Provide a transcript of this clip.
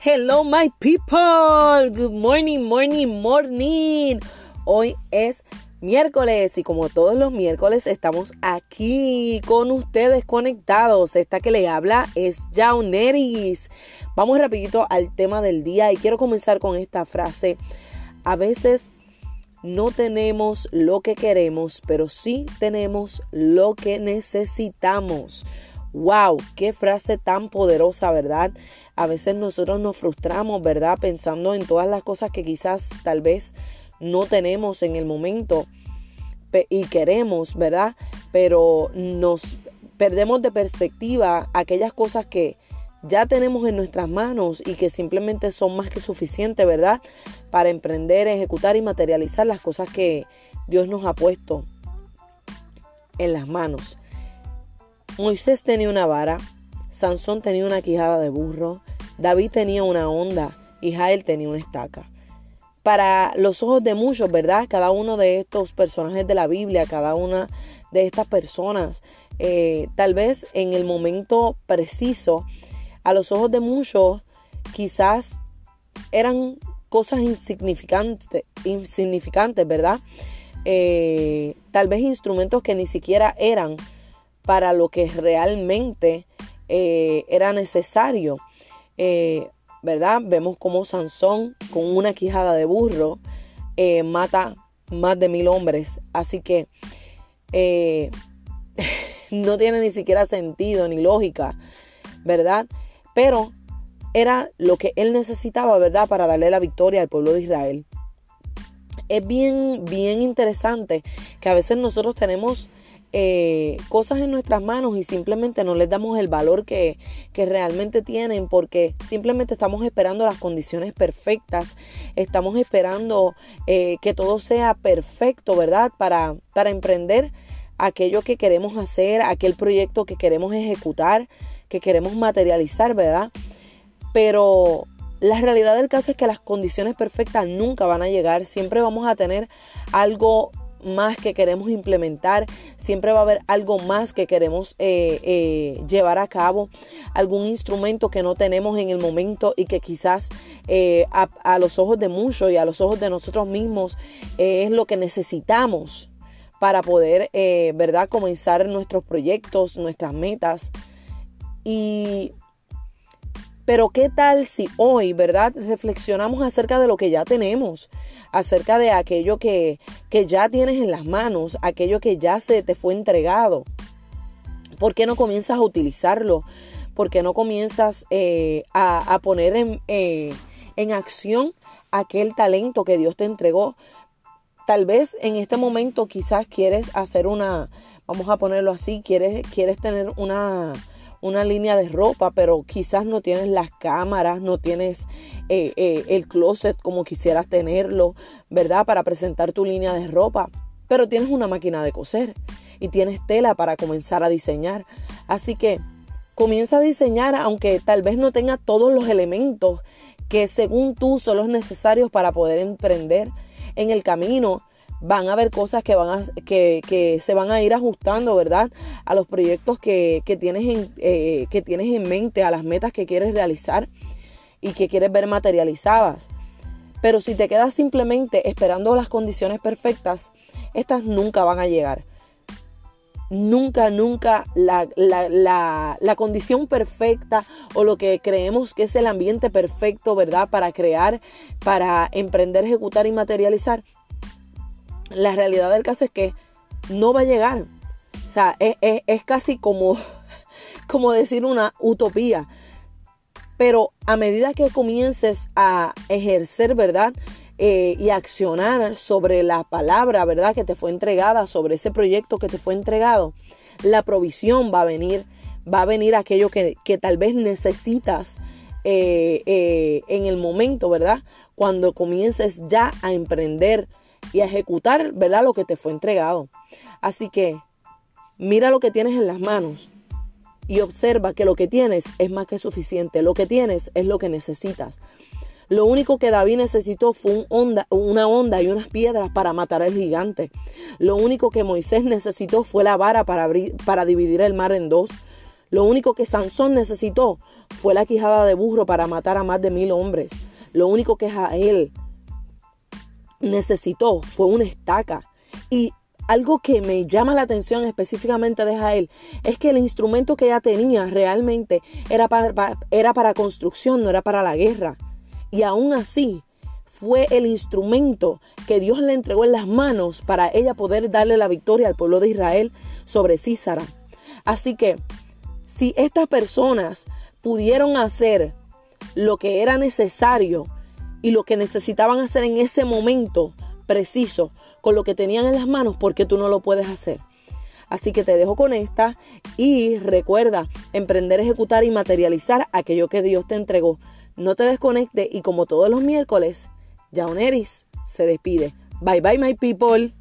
Hello my people. Good morning, morning, morning. Hoy es miércoles y como todos los miércoles estamos aquí con ustedes conectados. Esta que le habla es Jauneris. Vamos rapidito al tema del día y quiero comenzar con esta frase. A veces no tenemos lo que queremos, pero sí tenemos lo que necesitamos. ¡Wow! ¡Qué frase tan poderosa, verdad! A veces nosotros nos frustramos, ¿verdad? Pensando en todas las cosas que quizás tal vez no tenemos en el momento y queremos, ¿verdad? Pero nos perdemos de perspectiva aquellas cosas que ya tenemos en nuestras manos y que simplemente son más que suficientes, ¿verdad? Para emprender, ejecutar y materializar las cosas que Dios nos ha puesto en las manos. Moisés tenía una vara, Sansón tenía una quijada de burro, David tenía una onda y Jael tenía una estaca. Para los ojos de muchos, ¿verdad? Cada uno de estos personajes de la Biblia, cada una de estas personas, eh, tal vez en el momento preciso, a los ojos de muchos quizás eran cosas insignificantes, insignificantes ¿verdad? Eh, tal vez instrumentos que ni siquiera eran para lo que realmente eh, era necesario. Eh, ¿Verdad? Vemos como Sansón con una quijada de burro mata más de mil hombres. Así que no tiene ni siquiera sentido ni lógica, ¿verdad? Pero era lo que él necesitaba, ¿verdad? Para darle la victoria al pueblo de Israel. Es bien, bien interesante que a veces nosotros tenemos eh, cosas en nuestras manos y simplemente no les damos el valor que, realmente tienen porque simplemente estamos esperando las condiciones perfectas, estamos esperando eh, que todo sea perfecto, ¿verdad? Para, para emprender aquello que queremos hacer, aquel proyecto que queremos ejecutar que queremos materializar, ¿verdad? Pero la realidad del caso es que las condiciones perfectas nunca van a llegar, siempre vamos a tener algo más que queremos implementar, siempre va a haber algo más que queremos eh, eh, llevar a cabo, algún instrumento que no tenemos en el momento y que quizás eh, a, los ojos de muchos y a los ojos de nosotros mismos es lo que necesitamos para poder, ¿verdad?, comenzar nuestros proyectos, nuestras metas. Y pero qué tal si hoy, ¿verdad? Reflexionamos acerca de lo que ya tenemos, acerca de aquello que, que, ya tienes en las manos, aquello que ya se te fue entregado. ¿Por qué no comienzas a utilizarlo? ¿Por qué no comienzas eh, a, poner en, eh, en acción aquel talento que Dios te entregó? Tal vez en este momento quizás quieres hacer una, vamos a ponerlo así, quieres, quieres tener una una línea de ropa, pero quizás no tienes las cámaras, no tienes eh, eh, el closet como quisieras tenerlo, ¿verdad? Para presentar tu línea de ropa, pero tienes una máquina de coser y tienes tela para comenzar a diseñar. Así que comienza a diseñar aunque tal vez no tenga todos los elementos que según tú son los necesarios para poder emprender en el camino van a haber cosas que, van a, que, que se van a ir ajustando, ¿verdad? A los proyectos que, que tienes en, eh, que tienes en mente, a las metas que quieres realizar y que quieres ver materializadas. Pero si te quedas simplemente esperando las condiciones perfectas, estas nunca van a llegar. Nunca, nunca la, la, la, la, condición perfecta o lo que creemos que es el ambiente perfecto, ¿verdad? Para crear, para emprender, ejecutar y materializar, la realidad del caso es que no va a llegar. O sea, es, casi como, como decir una utopía. Pero a medida que comiences a ejercer, ¿verdad? Eh, y accionar sobre la palabra, ¿verdad? Que te fue entregada, sobre ese proyecto que te fue entregado, la provisión va a venir, va a venir aquello que, tal vez necesitas eh, eh, en el momento, ¿verdad? Cuando comiences ya a emprender y a ejecutar, ¿verdad? Lo que te fue entregado. Así que mira lo que tienes en las manos y observa que lo que tienes es más que suficiente. Lo que tienes es lo que necesitas. Lo único que David necesitó fue una onda y unas piedras para matar al gigante. Lo único que Moisés necesitó fue la vara para, para dividir el mar en dos. Lo único que Sansón necesitó fue la quijada de burro para matar a más de mil hombres. Lo único que Jael necesitó fue una estaca. Y algo que me llama la atención específicamente de Jael es que el instrumento que ella tenía realmente era para, era para construcción, no era para la guerra. Y aún así fue el instrumento que Dios le entregó en las manos para ella poder darle la victoria al pueblo de Israel sobre Císara. Así que si estas personas pudieron hacer lo que era necesario y lo que necesitaban hacer en ese momento preciso con lo que tenían en las manos, porque tú no lo puedes hacer? Así que te dejo con esta y recuerda emprender, ejecutar y materializar aquello que Dios te entregó. No te desconecte y como todos los miércoles, Jauneris se despide. Bye bye my people.